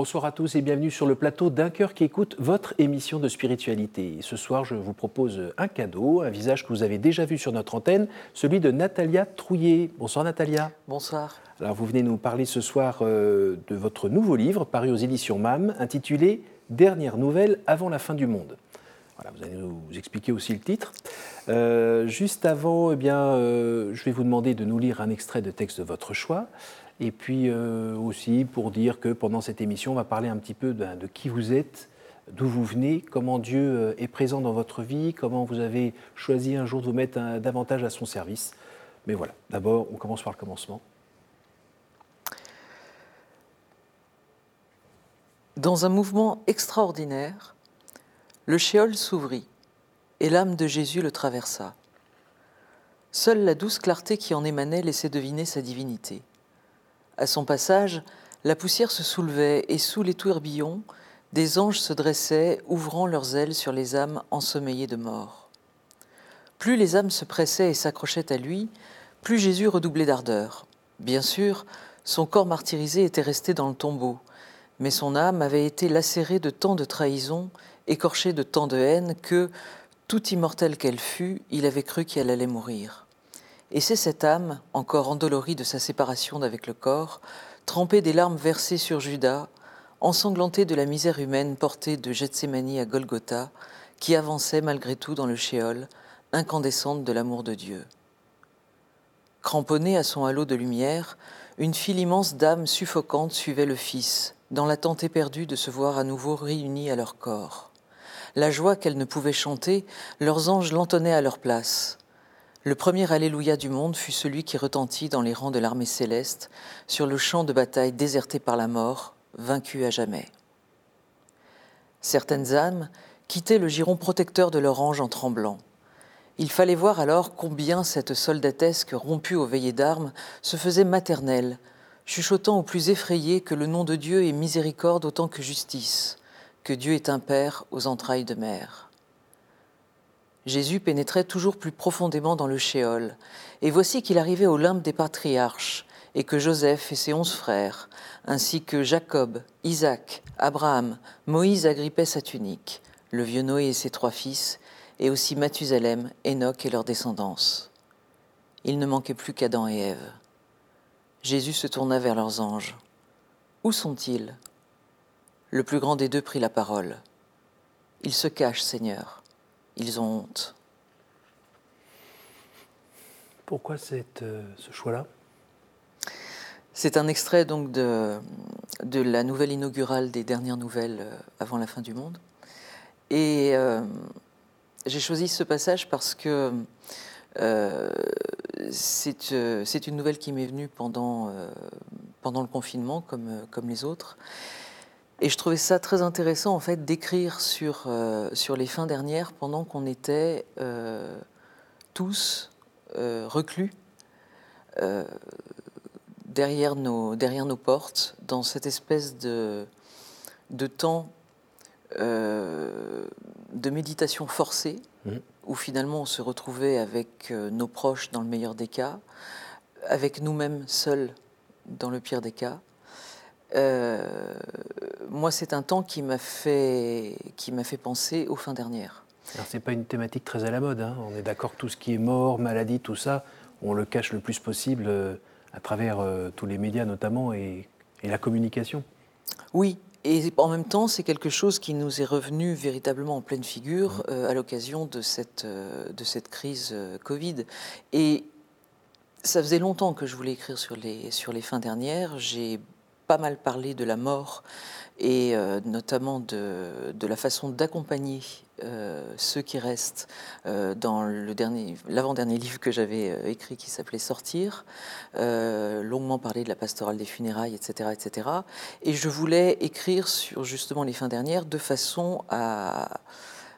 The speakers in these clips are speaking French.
Bonsoir à tous et bienvenue sur le plateau d'un cœur qui écoute votre émission de spiritualité. ce soir, je vous propose un cadeau, un visage que vous avez déjà vu sur notre antenne, celui de Natalia Trouillet. Bonsoir Natalia. Bonsoir. Alors vous venez nous parler ce soir euh, de votre nouveau livre paru aux éditions MAM intitulé Dernière nouvelle avant la fin du monde. Voilà, vous allez nous expliquer aussi le titre. Euh, juste avant, eh bien, euh, je vais vous demander de nous lire un extrait de texte de votre choix. Et puis euh, aussi pour dire que pendant cette émission, on va parler un petit peu de, qui vous êtes, d'où vous venez, comment Dieu euh, est présent dans votre vie, comment vous avez choisi un jour de vous mettre davantage à son service. Mais voilà, d'abord, on commence par le commencement. Dans un mouvement extraordinaire, le shéol s'ouvrit et l'âme de Jésus le traversa. Seule la douce clarté qui en émanait laissait deviner sa divinité. À son passage, la poussière se soulevait et sous les tourbillons, des anges se dressaient, ouvrant leurs ailes sur les âmes ensommeillées de mort. Plus les âmes se pressaient et s'accrochaient à lui, plus Jésus redoublait d'ardeur. Bien sûr, son corps martyrisé était resté dans le tombeau, mais son âme avait été lacérée de tant de trahisons, écorchée de tant de haine, que, tout immortelle qu'elle fût, il avait cru qu'elle allait mourir. Et c'est cette âme, encore endolorie de sa séparation d'avec le corps, trempée des larmes versées sur Judas, ensanglantée de la misère humaine portée de Gethsemane à Golgotha, qui avançait malgré tout dans le shéol, incandescente de l'amour de Dieu. Cramponnée à son halo de lumière, une file immense d'âmes suffocantes suivait le Fils, dans l'attente éperdue de se voir à nouveau réunis à leur corps. La joie qu'elles ne pouvaient chanter, leurs anges l'entonnaient à leur place. Le premier Alléluia du monde fut celui qui retentit dans les rangs de l'armée céleste, sur le champ de bataille déserté par la mort, vaincu à jamais. Certaines âmes quittaient le giron protecteur de leur ange en tremblant. Il fallait voir alors combien cette soldatesque rompue aux veillées d'armes se faisait maternelle, chuchotant aux plus effrayés que le nom de Dieu est miséricorde autant que justice, que Dieu est un Père aux entrailles de mer. Jésus pénétrait toujours plus profondément dans le shéol, et voici qu'il arrivait au limbe des patriarches, et que Joseph et ses onze frères, ainsi que Jacob, Isaac, Abraham, Moïse agrippaient sa tunique, le vieux Noé et ses trois fils, et aussi Mathusalem, Enoch et leurs descendance. Il ne manquait plus qu'Adam et Ève. Jésus se tourna vers leurs anges. Où sont-ils? Le plus grand des deux prit la parole. Ils se cachent, Seigneur ils ont honte. Pourquoi cette, euh, ce choix-là? C'est un extrait donc de, de la nouvelle inaugurale des dernières nouvelles euh, avant la fin du monde. Et euh, j'ai choisi ce passage parce que c'est une nouvelle qui m'est venue pendant, pendant le confinement, comme, comme les autres. Et je trouvais ça très intéressant en fait d'écrire sur, euh, sur les fins dernières pendant qu'on était euh, tous euh, reclus derrière, nos, derrière nos portes, dans cette espèce de, de temps de méditation forcée, mmh. où finalement on se retrouvait avec nos proches dans le meilleur des cas, avec nous-mêmes seuls dans le pire des cas. Euh, moi, c'est un temps qui m'a fait, qui m'a fait penser aux fins dernières. Alors, c'est pas une thématique très à la mode. Hein. On est d'accord, tout ce qui est mort, maladie, tout ça, on le cache le plus possible euh, à travers euh, tous les médias notamment et, la communication. Oui, et en même temps, c'est quelque chose qui nous est revenu véritablement en pleine figure mmh. à l'occasion de cette, de cette crise Covid. Et ça faisait longtemps que je voulais écrire sur les, sur les fins dernières. J'ai pas mal parlé de la mort et euh, notamment de, de, la façon d'accompagner euh, ceux qui restent euh, dans le dernier, l'avant-dernier livre que j'avais écrit qui s'appelait Sortir, longuement parlé de la pastorale des funérailles, etc., etc. Et je voulais écrire sur justement les fins dernières de façon à,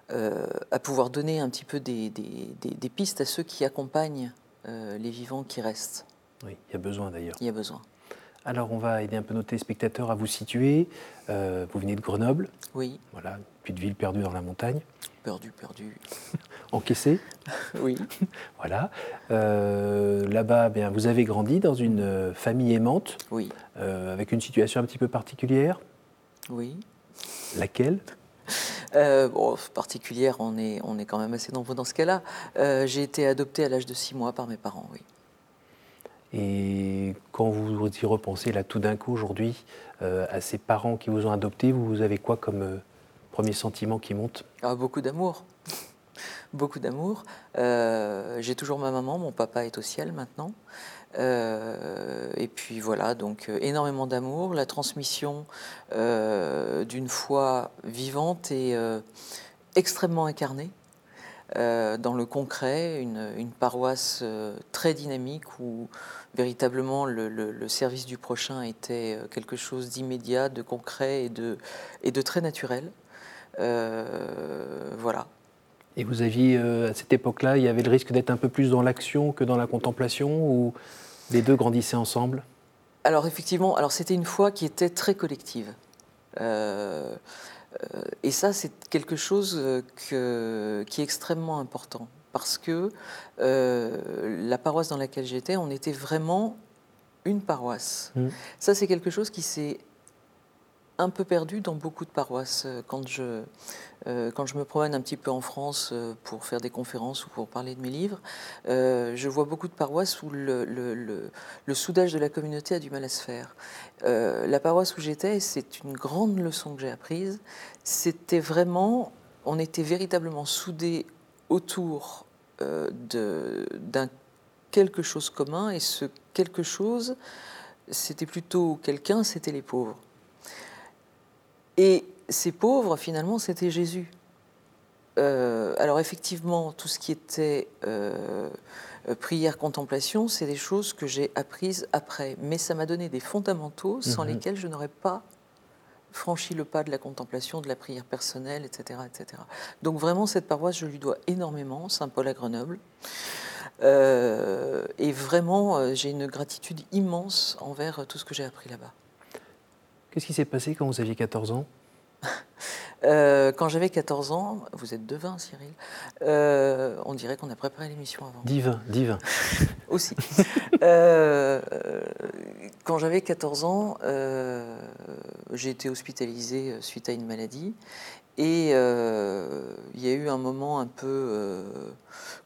à pouvoir donner un petit peu des, des, des pistes à ceux qui accompagnent les vivants qui restent. Oui, il y a besoin d'ailleurs. Il y a besoin. Alors, on va aider un peu nos téléspectateurs à vous situer. Euh, vous venez de Grenoble. Oui. Voilà, de ville perdue dans la montagne. Perdu, perdu. Encaissé. oui. voilà. Euh, là-bas, bien, vous avez grandi dans une famille aimante. Oui. Euh, avec une situation un petit peu particulière. Oui. Laquelle? Euh, bon, particulière, on est, on est quand même assez nombreux dans ce cas-là. Euh, j'ai été adoptée à l'âge de six mois par mes parents, oui. Et quand vous y repensez là tout d'un coup aujourd'hui euh, à ces parents qui vous ont adopté, vous avez quoi comme premier sentiment qui monte? Ah, Beaucoup d'amour. beaucoup d'amour. j'ai toujours ma maman, mon papa est au ciel maintenant. Euh, et puis voilà, donc euh, énormément d'amour, la transmission euh, d'une foi vivante et extrêmement incarnée. Dans le concret, une, paroisse très dynamique où véritablement le, service du prochain était quelque chose d'immédiat, de concret et de, et de très naturel. voilà. Et vous aviez, à cette époque-là, il y avait le risque d'être un peu plus dans l'action que dans la contemplation ou les deux grandissaient ensemble? Alors effectivement, alors c'était une foi qui était très collective. Euh, euh, et ça, c'est quelque chose qui est extrêmement important. Parce que euh, la paroisse dans laquelle j'étais, on était vraiment une paroisse. Mmh. Ça, c'est quelque chose qui s'est un peu perdu dans beaucoup de paroisses. Euh, quand je, euh, quand je me promène un petit peu en France euh, pour faire des conférences ou pour parler de mes livres, je vois beaucoup de paroisses où le, soudage de la communauté a du mal à se faire. la paroisse où j'étais, c'est une grande leçon que j'ai apprise, c'était vraiment, on était véritablement soudés autour d'un quelque chose commun, et ce quelque chose, c'était plutôt quelqu'un, c'était les pauvres. Et ces pauvres, finalement, c'était Jésus. Euh, alors effectivement, tout ce qui était euh, prière, contemplation, c'est des choses que j'ai apprises après. Mais ça m'a donné des fondamentaux sans mhm. lesquels je n'aurais pas franchi le pas de la contemplation, de la prière personnelle, etc. etc. Donc vraiment, cette paroisse, je lui dois énormément, Saint-Paul à Grenoble. Euh, et vraiment, j'ai une gratitude immense envers tout ce que j'ai appris là-bas. Qu'est-ce qui s'est passé quand vous aviez 14 ans? Euh, quand j'avais 14 ans, vous êtes devin, Cyril, euh, on dirait qu'on a préparé l'émission avant. Divin, divin. Aussi. Euh, quand j'avais 14 ans, j'ai été hospitalisé suite à une maladie. Et il y a eu un moment un peu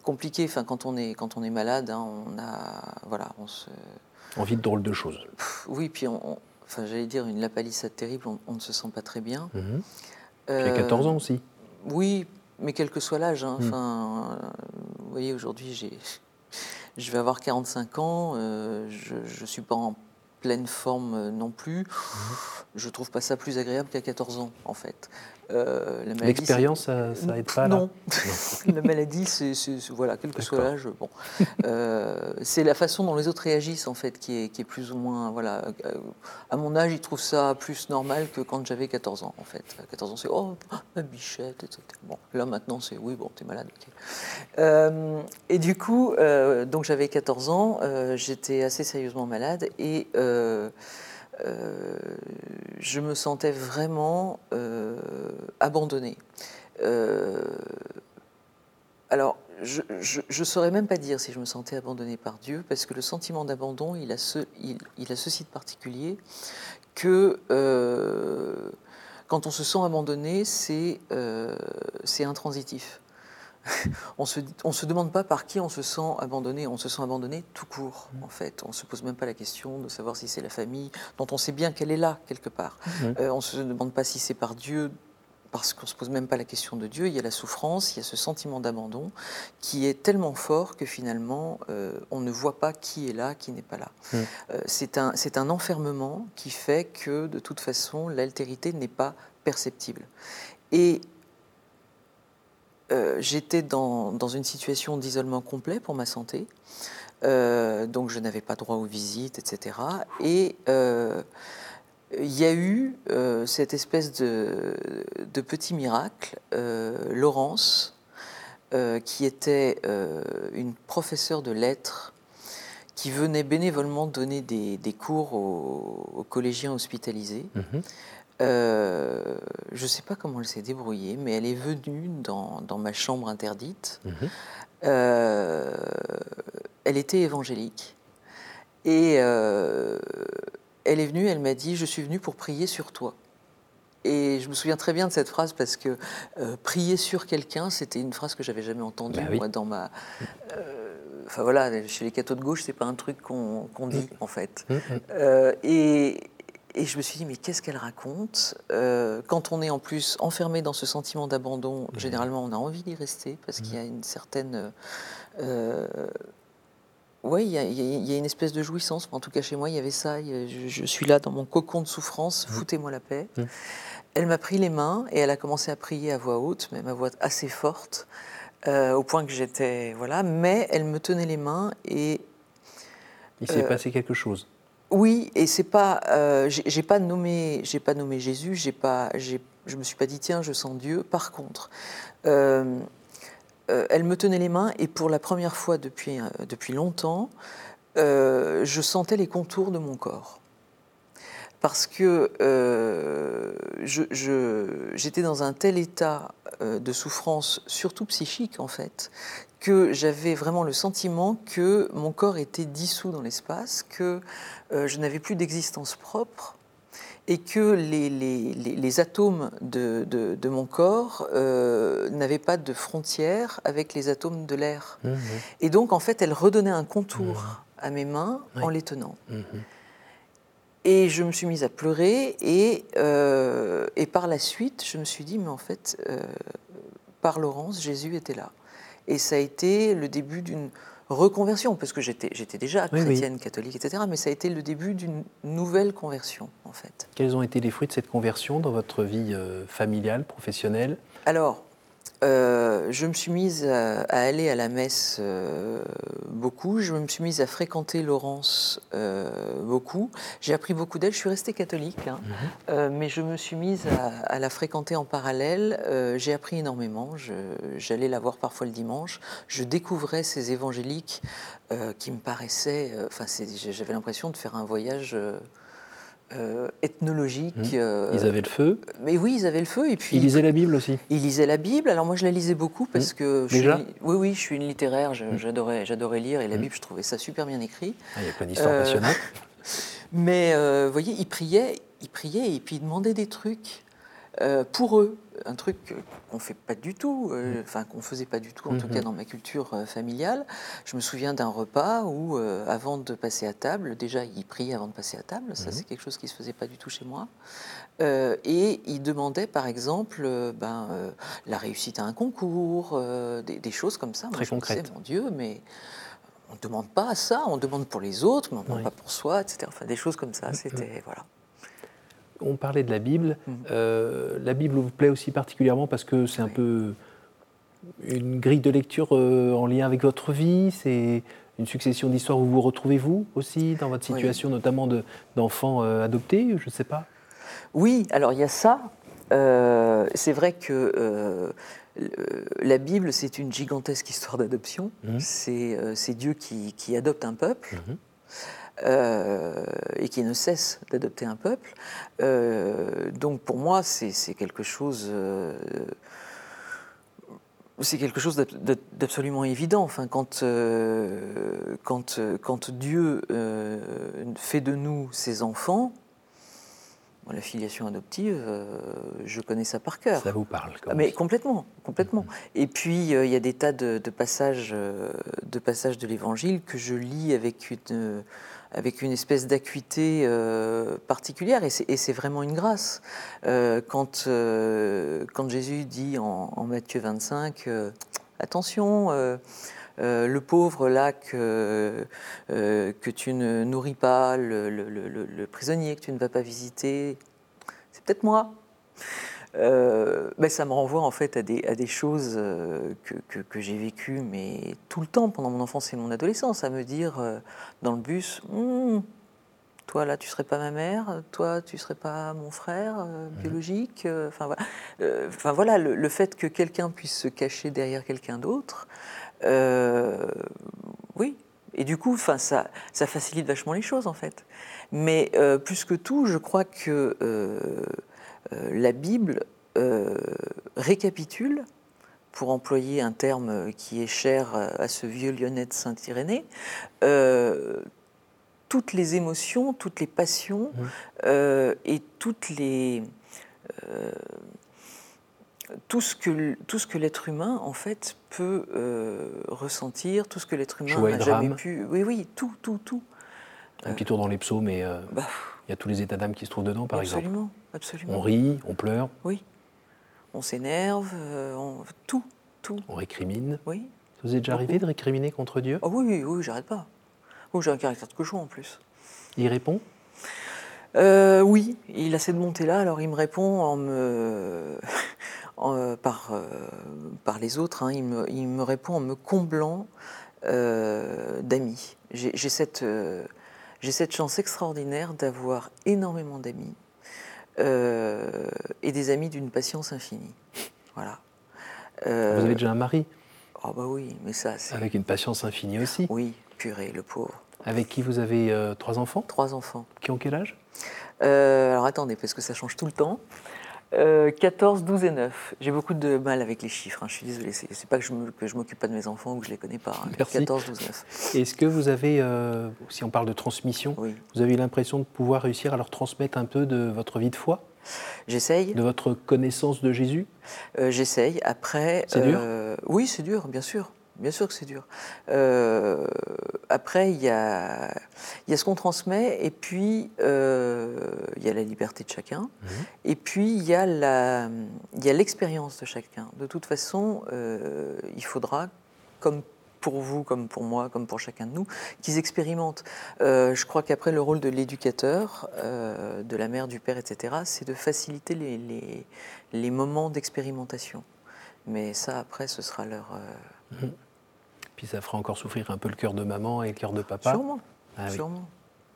compliqué. Enfin, quand on est, quand on est malade, hein, on a. Voilà, on se. Envie de drôles de choses. Oui, puis on enfin j'allais dire une lapalissade terrible, on, ne se sent pas très bien. Mmh. Euh, 14 ans aussi. Oui, mais quel que soit l'âge. Hein, enfin, vous voyez, aujourd'hui, j'ai, je vais avoir 45 ans, euh, je ne suis pas en pleine forme euh, non plus. Mhm. Je trouve pas ça plus agréable qu'à 14 ans, en fait. Euh, L'expérience, ça, ça aide pas Non. la maladie, c'est voilà, quel que soit l'âge. Bon, euh, c'est la façon dont les autres réagissent en fait qui est, qui est plus ou moins voilà. Euh, à mon âge, ils trouvent ça plus normal que quand j'avais 14 ans en fait. À 14 ans, c'est oh ma bichette, etc. Bon, là maintenant, c'est oui, bon, t'es malade. Euh, et du coup, donc j'avais 14 ans, j'étais assez sérieusement malade et euh, je me sentais vraiment euh, abandonnée. Euh, alors, je ne saurais même pas dire si je me sentais abandonnée par Dieu, parce que le sentiment d'abandon, il, il, a ceci de particulier que quand on se sent abandonné, c'est intransitif. on ne se, on se demande pas par qui on se sent abandonné, on se sent abandonné tout court, mm. en fait. On ne se pose même pas la question de savoir si c'est la famille, dont on sait bien qu'elle est là, quelque part. Mm. Euh, on ne se demande pas si c'est par Dieu, parce qu'on ne se pose même pas la question de Dieu. Il y a la souffrance, il y a ce sentiment d'abandon qui est tellement fort que finalement, euh, on ne voit pas qui est là, qui n'est pas là. Mm. Euh, c'est un, un enfermement qui fait que, de toute façon, l'altérité n'est pas perceptible. Et euh, j'étais dans, une situation d'isolement complet pour ma santé. Euh, donc je n'avais pas droit aux visites, etc. Et euh, il y a eu cette espèce de, de petit miracle. Laurence, qui était une professeure de lettres, qui venait bénévolement donner des, cours aux, collégiens hospitalisés. Mhm. Euh, je ne sais pas comment elle s'est débrouillée, mais elle est venue dans, ma chambre interdite. Mhm. Euh, elle était évangélique. Et euh, elle est venue, elle m'a dit, je suis venue pour prier sur toi. Et je me souviens très bien de cette phrase parce que prier sur quelqu'un, c'était une phrase que j'avais jamais entendue bah moi, dans ma. Enfin voilà, chez les cathos de gauche, c'est pas un truc qu'on dit mm. en fait. Mm, mm. et, et je me suis dit, mais qu'est-ce qu'elle raconte Quand on est en plus enfermé dans ce sentiment d'abandon, généralement on a envie d'y rester parce qu'il y a une certaine oui, il y, a une espèce de jouissance. En tout cas, chez moi, il y avait ça. Je, suis là dans mon cocon de souffrance. Mmh. Foutez-moi la paix. Mmh. Elle m'a pris les mains et elle a commencé à prier à voix haute, même à voix assez forte, euh, au point que j'étais voilà. Mais elle me tenait les mains et il s'est euh, passé quelque chose. Oui, et c'est pas. Euh, j'ai pas nommé. J'ai pas nommé Jésus. J'ai pas. Je me suis pas dit tiens, je sens Dieu. Par contre. Euh, elle me tenait les mains et pour la première fois depuis, euh, depuis longtemps, euh, je sentais les contours de mon corps. Parce que j'étais dans un tel état de souffrance, surtout psychique en fait, que j'avais vraiment le sentiment que mon corps était dissous dans l'espace, que je n'avais plus d'existence propre et que les, les, les, atomes de, de, mon corps euh, n'avaient pas de frontières avec les atomes de l'air. Mmh, mmh. Et donc, en fait, elle redonnait un contour mmh. à mes mains en les tenant. Et je me suis mise à pleurer, et, euh, et par la suite, je me suis dit, mais en fait, euh, par Laurence, Jésus était là. Et ça a été le début d'une reconversion, parce que j'étais, j'étais déjà chrétienne, catholique, etc. Mais ça a été le début d'une nouvelle conversion, en fait. Quels ont été les fruits de cette conversion dans votre vie euh, familiale, professionnelle? Alors, euh, je me suis mise à, aller à la messe euh, beaucoup, je me suis mise à fréquenter Laurence euh, beaucoup. J'ai appris beaucoup d'elle, je suis restée catholique, hein. mhm. mais je me suis mise à, la fréquenter en parallèle. J'ai appris énormément, j'allais la voir parfois le dimanche, je découvrais ces évangéliques qui me paraissaient, enfin j'avais l'impression de faire un voyage euh, ethnologique. Mmh. Euh, ils avaient le feu Mais oui, ils avaient le feu. Et puis, ils lisaient la Bible aussi Ils lisaient la Bible. Alors moi, je la lisais beaucoup parce mmh. que... Déjà Oui, oui, je suis une littéraire, mmh. j'adorais, lire et la Bible, je trouvais ça super bien écrit. Ah, il y a plein d'histoires euh, passionnantes. Mais vous voyez, ils priaient, ils priaient et puis ils demandaient des trucs. Euh, pour eux, un truc qu'on fait pas du tout, euh, mm. enfin qu'on faisait pas du tout, en tout cas mm-hmm. dans ma culture euh, familiale. Je me souviens d'un repas où, avant de passer à table, déjà ils priaient avant de passer à table, ça mm-hmm. c'est quelque chose qui se faisait pas du tout chez moi. et ils demandaient par exemple ben, la réussite à un concours, des, choses comme ça. Très concrètes. Mon Dieu, mais on ne demande pas ça, on demande pour les autres, mais on ne demande pas pour soi, etc. Enfin, des choses comme ça. Mm-hmm. C'était voilà. On parlait de la Bible. Mhm. Euh, la Bible vous plaît aussi particulièrement parce que c'est un peu une grille de lecture euh, en lien avec votre vie. C'est une succession d'histoires où vous vous retrouvez vous aussi dans votre situation, notamment d'enfants euh, adoptés. Je ne sais pas. Oui, alors il y a ça. c'est vrai que la Bible, c'est une gigantesque histoire d'adoption. Mhm. C'est Dieu qui, adopte un peuple. Mhm. Euh, et qui ne cesse d'adopter un peuple. Euh, donc pour moi, c'est quelque chose. Euh, c'est quelque chose d'absolument évident. Enfin, quand, quand, quand Dieu fait de nous ses enfants, la filiation adoptive, je connais ça par cœur. Ça vous parle Mais complètement, complètement. Mm-hmm. Et puis il y a des tas de, de passages, de passages de l'Évangile que je lis avec une avec une espèce d'acuité euh, particulière, et c'est vraiment une grâce. Euh, quand, euh, quand Jésus dit en, Matthieu 25, attention, le pauvre là que, tu ne nourris pas, le, prisonnier que tu ne vas pas visiter, c'est peut-être moi. Euh, ben, ça me renvoie en fait à des, à des choses euh, que, que, j'ai vécues mais tout le temps pendant mon enfance et mon adolescence, à me dire euh, dans le bus, hum, toi là tu serais pas ma mère, toi tu serais pas mon frère biologique, enfin voilà, enfin voilà le, fait que quelqu'un puisse se cacher derrière quelqu'un d'autre, oui, et du coup, ça, ça facilite vachement les choses en fait. Mais plus que tout, je crois que euh, la Bible euh, récapitule, pour employer un terme qui est cher à ce vieux lyonnais de Saint-Irénée, euh, toutes les émotions, toutes les passions mmh. et toutes les, tout ce que, tout ce que l'être humain, en fait, peut ressentir, tout ce que l'être humain et n'a jamais pu. Oui, oui, tout, tout, tout. Un petit tour dans les psaumes, mais euh, Bah, il y a tous les états d'âme qui se trouvent dedans, par exemple. absolument, absolument. On rit, on pleure, Oui. On s'énerve, euh, on- tout, tout. on récrimine. Oui. Ça vous est déjà arrivé de récriminer contre Dieu? Ah oui, oui, oui, j'arrête pas. Oh, j'ai un caractère de cochon en plus. Il répond? Euh, oui, il a cette montée-là, alors il me répond en me... en, par, euh, par les autres, hein, il, me, il me répond en me comblant euh, d'amis. J'ai cette, euh, j'ai cette chance extraordinaire d'avoir énormément d'amis euh, et des amis d'une patience infinie. Voilà. Euh, Vous avez déjà un mari? Oh bah oui, mais ça, c'est... avec une patience infinie aussi, Oui, purée, le pauvre. avec qui vous avez euh, trois enfants? Trois enfants. qui ont quel âge? Euh, alors attendez, parce que ça change tout le temps. Euh, 14, 12 et 9. J'ai beaucoup de mal avec les chiffres, hein, je suis désolée. C'est c'est pas que je que je m'occupe pas de mes enfants ou que je les connais pas. hein. Merci. 14, 12, 9. Est-ce que vous avez, euh, si on parle de transmission, Oui. vous avez l'impression de pouvoir réussir à leur transmettre un peu de votre vie de foi, J'essaye, de votre connaissance de Jésus? Euh, j'essaye. Après. C'est dur? euh, Oui, c'est dur, bien sûr. Bien sûr que c'est dur. Euh, après, il y a, il y a ce qu'on transmet, et puis euh, il y a la liberté de chacun, et puis il y a l'expérience de chacun. De toute façon, euh, il faudra, comme pour vous, comme pour moi, comme pour chacun de nous, qu'ils expérimentent. Je crois qu'après, le rôle de l'éducateur, de la mère, du père, etc., c'est de faciliter les, les- les moments d'expérimentation. Mais ça, après, ce sera leur... euh, Puis ça fera encore souffrir un peu le cœur de maman et le cœur de papa. sûrement, Ah oui. sûrement,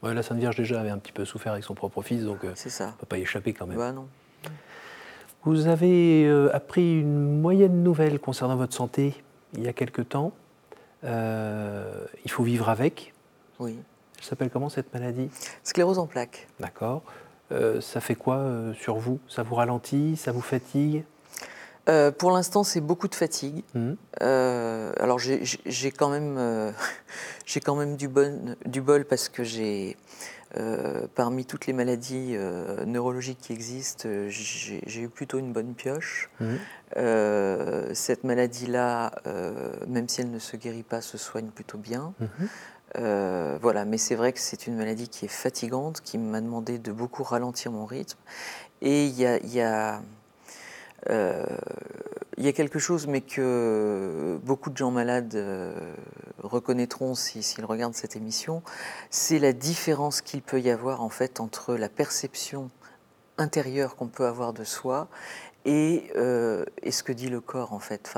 Ouais, la Sainte Vierge déjà avait un petit peu souffert avec son propre fils, donc euh, ça. on ne peut pas y échapper quand même. Bah non. Vous avez euh, appris une moyenne nouvelle concernant votre santé il y a quelque temps. Euh, il faut vivre avec. Oui. Elle s'appelle comment cette maladie? Sclérose en plaques. D'accord. Ça fait quoi sur vous? Ça vous ralentit? Ça vous fatigue? Euh, pour l'instant, c'est beaucoup de fatigue. Mhm. Euh, alors j'ai- quand même, euh, j'ai quand même du, bon, du bol parce que j'ai, euh, parmi toutes les maladies neurologiques qui existent, j'ai eu plutôt une bonne pioche. Mhm. Cette maladie-là, même si elle ne se guérit pas, se soigne plutôt bien. Mhm. Voilà, mais c'est vrai que c'est une maladie qui est fatigante, qui m'a demandé de beaucoup ralentir mon rythme. Et il y a, il y a, il y a quelque chose, mais que beaucoup de gens malades euh, reconnaîtront si- s'ils regardent cette émission, c'est la différence qu'il peut y avoir en fait entre la perception intérieure qu'on peut avoir de soi et, euh, ce que dit le corps en fait.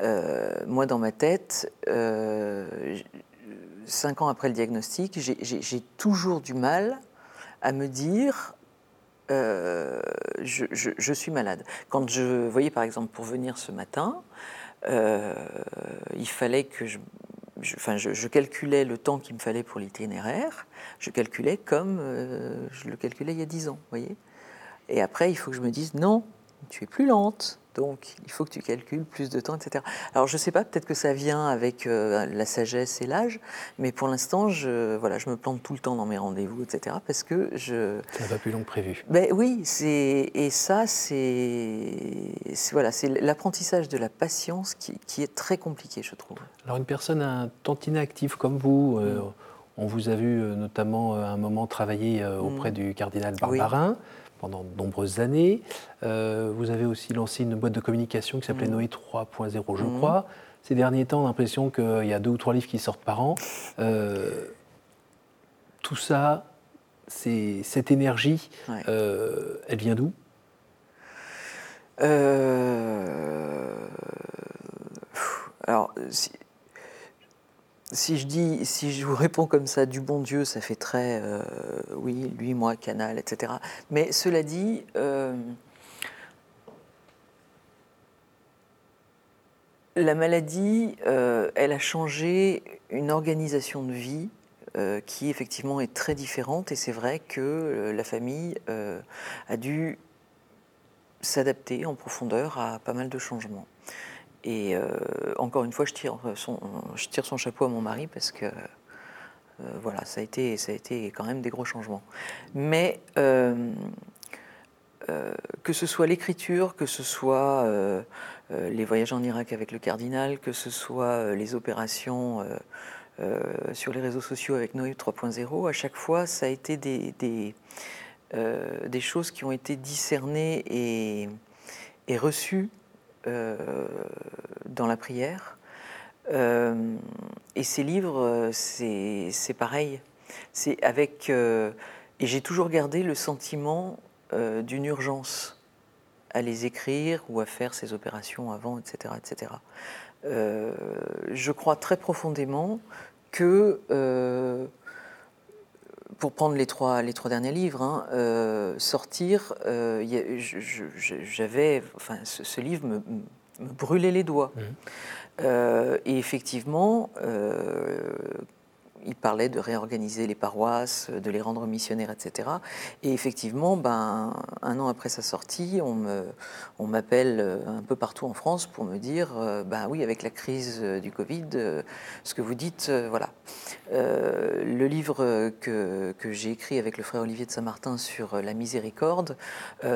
Euh, moi dans ma tête, euh, cinq ans après le diagnostic, j'ai toujours du mal à me dire euh, je, suis malade. Quand je voyais par exemple pour venir ce matin, euh, il fallait que je, enfin, je, calculais le temps qu'il me fallait pour l'itinéraire, je calculais comme euh, je le calculais il y a dix ans, vous voyez. Et après, il faut que je me dise non, tu es plus lente. Donc, il faut que tu calcules plus de temps, etc. Alors, je ne sais pas, peut-être que ça vient avec euh, la sagesse et l'âge, mais pour l'instant, je, voilà, je me plante tout le temps dans mes rendez-vous, etc. Parce que je, Ça va plus long que prévu. ben oui, c'est et ça c'est voilà, c'est l'apprentissage de la patience qui, qui est très compliqué, je trouve. Alors une personne un tantinet active comme vous, euh, Mm. on vous a vu euh, notamment à un moment travailler auprès Mm. du cardinal Oui. Pendant de nombreuses années. Euh, vous avez aussi lancé une boîte de communication qui s'appelait Mm. Noé 3.0, je Mm. crois. Ces derniers temps, on a l'impression qu'il y a deux ou trois livres qui sortent par an. Euh, tout ça, c'est cette énergie, Ouais. euh, elle vient d'où? Alors si, si je dis si je vous réponds comme ça du bon Dieu, ça fait très euh, oui lui moi canal etc. Mais cela dit. euh, La maladie, euh, elle a changé une organisation de vie qui effectivement est très différente et c'est vrai que la famille a dû s'adapter en profondeur à pas mal de changements. Et euh, encore une fois, je tire, son, chapeau à mon mari parce que euh, voilà, ça a, été, ça a été quand même des gros changements. Mais euh, que ce soit l'écriture, que ce soit les voyages en Irak avec le cardinal, que ce soit les opérations sur les réseaux sociaux avec Noé 3.0, à chaque fois, ça a été des, choses qui ont été discernées et reçues dans la prière. et ces livres, c'est pareil. C'est avec et j'ai toujours gardé le sentiment euh, d'une urgence à les écrire ou à faire ces opérations avant, etc. etc. Euh, je crois très profondément que, euh, pour prendre les trois, les trois derniers livres, hein, sortir, j'avais, enfin, ce, livre me, brûlait les doigts. Mmh. et effectivement, il parlait de réorganiser les paroisses, de les rendre missionnaires, etc. Et effectivement, ben, un an après sa sortie, on m'appelle euh, un peu partout en France pour me dire, euh, ben oui, avec la crise euh, du Covid, ce que vous dites, voilà. le livre que, que j'ai écrit avec le frère Olivier de Saint-Martin sur la miséricorde,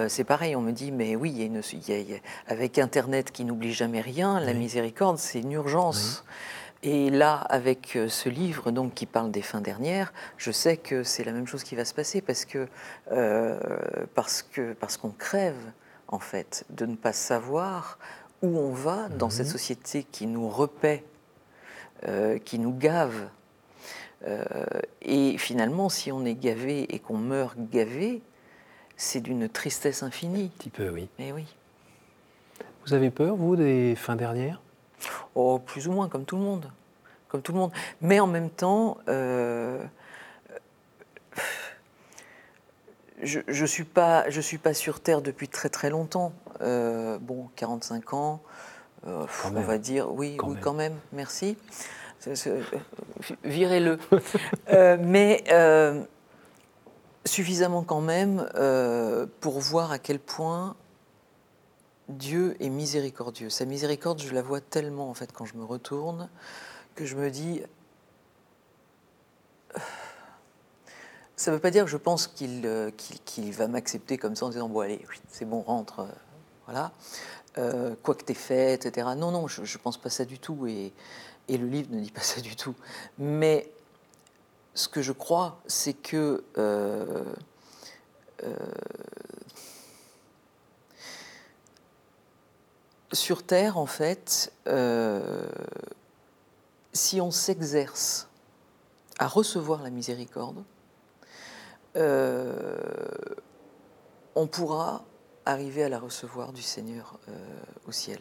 c'est pareil, on me dit, mais oui, il y a une, avec Internet qui n'oublie jamais rien, la miséricorde, c'est une urgence. Et là, avec euh, ce livre donc qui parle des fins dernières, je sais que c'est la même chose qui va se passer parce que euh, parce que parce qu'on crève en fait de ne pas savoir où on va dans cette mhm. société qui nous repaît, euh, qui nous gave. et finalement, si on est gavé et qu'on meurt gavé, c'est d'une tristesse infinie. Un petit peu, oui. Mais oui. Vous avez peur, vous, des fins dernières? Oh, plus ou moins, comme tout le monde. Comme tout le monde. Mais en même temps, euh, je ne suis, pas, je suis pas sur Terre depuis très très longtemps. Euh, bon, 45 ans, euh, on va dire, oui, quand oui, même. quand même, merci. Virez-le. mais suffisamment quand même pour voir à quel point Dieu est miséricordieux. Sa miséricorde, je la vois tellement en fait quand je me retourne que je me dis. Ça ne veut pas dire que je pense qu'il euh, va m'accepter comme ça en disant bon allez, c'est bon, rentre, euh, voilà, euh, quoi que t'aies fait, etc. Non, non, je ne pense pas ça du tout et, le livre ne dit pas ça du tout. Mais ce que je crois, c'est que sur Terre, en fait, euh, si on s'exerce à recevoir la miséricorde, euh, on pourra arriver à la recevoir du Seigneur euh, au ciel.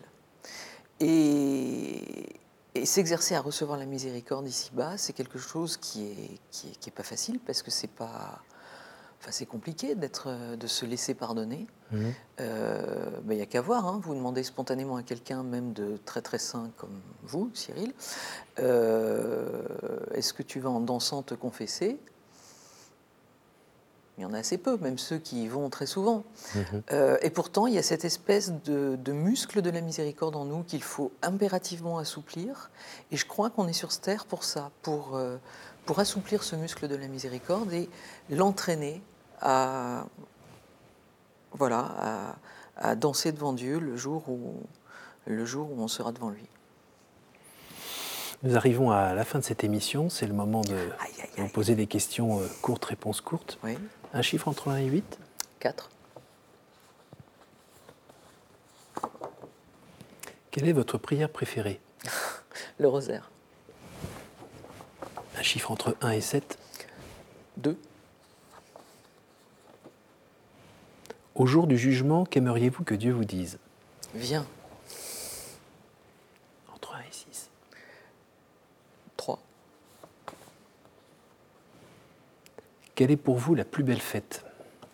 Et, s'exercer à recevoir la miséricorde ici-bas, c'est quelque chose qui est, qui est, qui est pas facile parce que c'est pas c'est compliqué d'être, euh, de se laisser pardonner. Mhm. Euh, il n'y a qu'à voir. Hein. vous demandez spontanément à quelqu'un, même de très très saint comme vous, Cyril, euh, est-ce que tu vas en dansant te confesser? Il y en a assez peu, même ceux qui y vont très souvent. Mhm. et pourtant, il y a cette espèce de, muscle de la miséricorde en nous qu'il faut impérativement assouplir. Et je crois qu'on est sur cette terre pour ça, pour, pour assouplir ce muscle de la miséricorde et l'entraîner à, voilà, à, danser devant Dieu le jour, où, le jour où on sera devant lui. Nous arrivons à la fin de cette émission. C'est le moment de vous poser des questions euh, courtes, réponses courtes. Un chiffre entre 1 et 8 4. Quelle est votre prière préférée? Le rosaire. Un chiffre entre 1 et 7 2. Au jour du jugement, qu'aimeriez-vous que Dieu vous dise? Viens. Entre 1 et 6. 3. Quelle est pour vous la plus belle fête?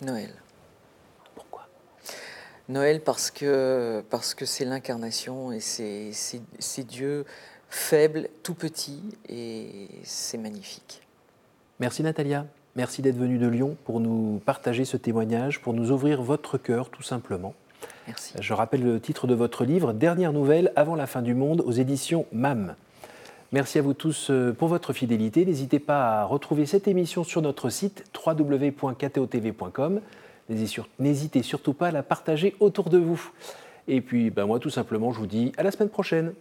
Noël. Pourquoi? Noël parce que parce que c'est l'incarnation et c'est Dieu faible, tout petit et c'est magnifique. Merci Natalia. Merci d'être venu de Lyon pour nous partager ce témoignage, pour nous ouvrir votre cœur tout simplement. Merci. Je rappelle le titre de votre livre, Dernière nouvelle avant la fin du monde, aux éditions MAM. Merci à vous tous euh, pour votre fidélité. N'hésitez pas à retrouver cette émission sur notre site www.ktotv.com. N'hésitez surtout pas à la partager autour de vous. Et puis, ben moi, tout simplement, je vous dis à la semaine prochaine.